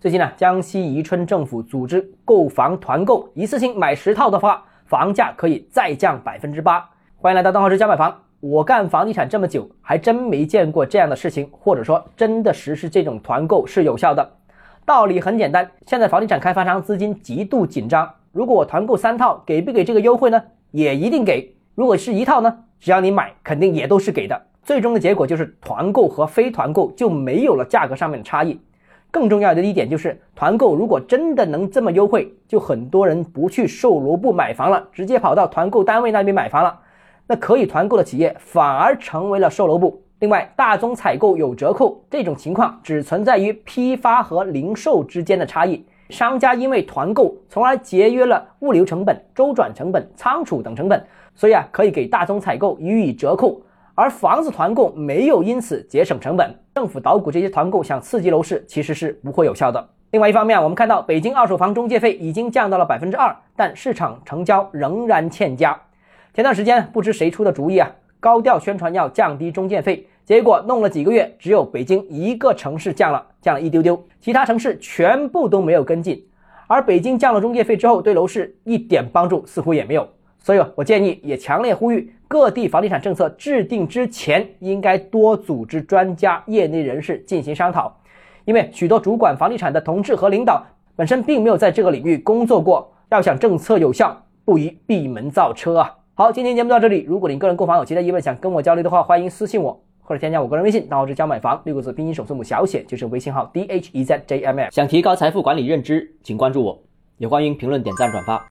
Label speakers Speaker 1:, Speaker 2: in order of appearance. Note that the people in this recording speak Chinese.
Speaker 1: 最近呢，江西宜春政府组织购房团购，一次性买十套的话，房价可以再降百分之八。欢迎来到邓浩之家买房。我干房地产这么久，还真没见过这样的事情，或者说真的实施这种团购是有效的。道理很简单，现在房地产开发商资金极度紧张，如果我团购三套，给不给这个优惠呢？也一定给。如果是一套呢，只要你买，肯定也都是给的。最终的结果就是团购和非团购就没有了价格上面的差异。更重要的一点就是，团购如果真的能这么优惠，就很多人不去售楼部买房了，直接跑到团购单位那边买房了。那可以团购的企业反而成为了售楼部。另外，大宗采购有折扣这种情况，只存在于批发和零售之间的差异。商家因为团购，从而节约了物流成本、周转成本、仓储等成本，所以啊，可以给大宗采购予以折扣。而房子团购没有因此节省成本，政府捣鼓这些团购想刺激楼市，其实是不会有效的。另外一方面，我们看到北京二手房中介费已经降到了百分之二，但市场成交仍然欠佳。前段时间不知谁出的主意啊，高调宣传要降低中介费，结果弄了几个月，只有北京一个城市降了，降了一丢丢，其他城市全部都没有跟进。而北京降了中介费之后，对楼市一点帮助似乎也没有。所以，我建议也强烈呼吁各地房地产政策制定之前，应该多组织专家、业内人士进行商讨，因为许多主管房地产的同志和领导本身并没有在这个领域工作过，要想政策有效，不宜闭门造车啊！好，今天节目到这里，如果您个人购房有其他疑问，想跟我交流的话，欢迎私信我或者添加我个人微信，账号是教买房六个字拼音首字母小写，就是微信号 d h e z j m f。想提高财富管理认知，请关注我，也欢迎评论、点赞、转发。